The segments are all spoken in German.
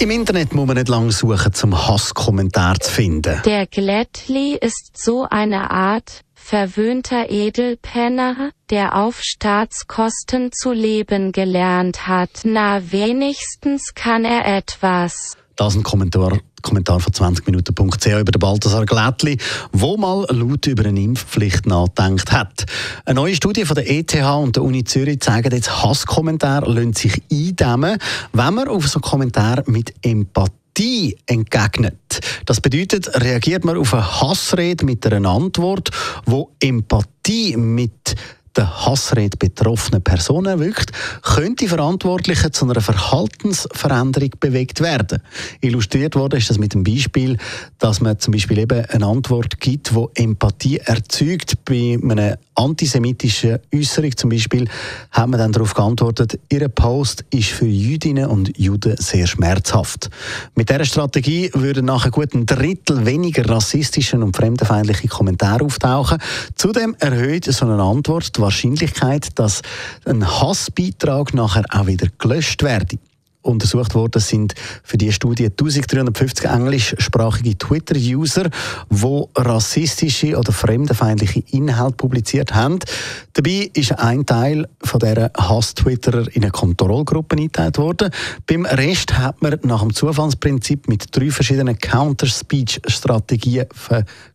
im Internet muss man nicht lange suchen, zum Hasskommentar zu finden. Der Glättli ist so eine Art verwöhnter Edelpenner, der auf Staatskosten zu leben gelernt hat. Na wenigstens kann er etwas. Das ist ein Kommentar, Kommentar von 20minuten.ch über den Balthasar Glättli, wo mal laut über eine Impfpflicht nachdenkt hat. Eine neue Studie von der ETH und der Uni Zürich zeigt jetzt, Hasskommentare lassen sich eindämmen, wenn man auf so einen Kommentar mit Empathie entgegnet. Das bedeutet, reagiert man auf eine Hassrede mit einer Antwort, wo Empathie mit der Hassrede betroffenen Personen wirkt, könnte Verantwortliche zu einer Verhaltensveränderung bewegt werden. Illustriert wurde ist das mit dem Beispiel, dass man zum Beispiel eben eine Antwort gibt, wo Empathie erzeugt. Bei einer antisemitischen Äußerung zum Beispiel hat man dann darauf geantwortet, Ihre Post ist für Jüdinnen und Juden sehr schmerzhaft. Mit dieser Strategie würden nachher gut ein Drittel weniger rassistische und fremdenfeindliche Kommentare auftauchen. Zudem erhöht so eine Antwort die Wahrscheinlichkeit, dass ein Hassbeitrag nachher auch wieder gelöscht werde untersucht worden sind für die Studie 1350 englischsprachige Twitter-User, wo rassistische oder fremdenfeindliche Inhalte publiziert haben. Dabei ist ein Teil von der Hass-Twitterer in eine Kontrollgruppe eingeteilt worden. Beim Rest hat man nach dem Zufallsprinzip mit drei verschiedenen Counter-Speech-Strategien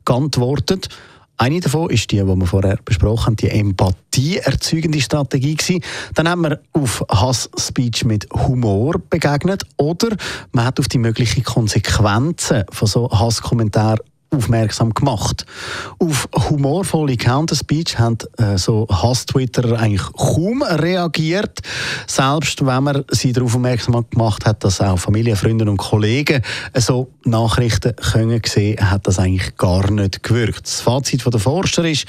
geantwortet. Eine davon ist die, die wir vorher besprochen haben, die Empathie erzeugende Strategie gewesen. Dann haben wir auf Hass-Speech mit Humor begegnet oder man hat auf die möglichen Konsequenzen von so Hasskommentaren aufmerksam gemacht. Auf humorvolle Counterspeech haben äh, so Hass-Twitterer eigentlich kaum reagiert, selbst wenn man sie darauf aufmerksam gemacht hat, dass auch Familie, Freunde und Kollegen äh, so Nachrichten können sehen, hat das eigentlich gar nicht gewirkt. Das Fazit von der Forscher ist,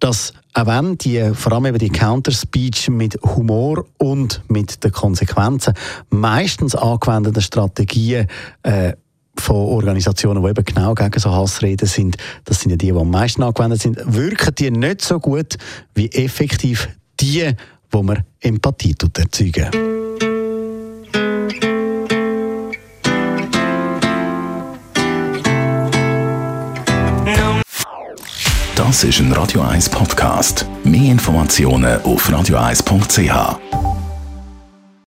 dass auch wenn die, vor allem eben die Counterspeech mit Humor und mit den Konsequenzen meistens angewendeten Strategien äh, von Organisationen, die eben genau gegen so Hassreden sind, das sind ja die, die am meisten angewendet sind, wirken die nicht so gut wie effektiv die, wo man Empathie erzeugen. Das ist ein Radio 1 Podcast. Mehr Informationen auf radio1.ch.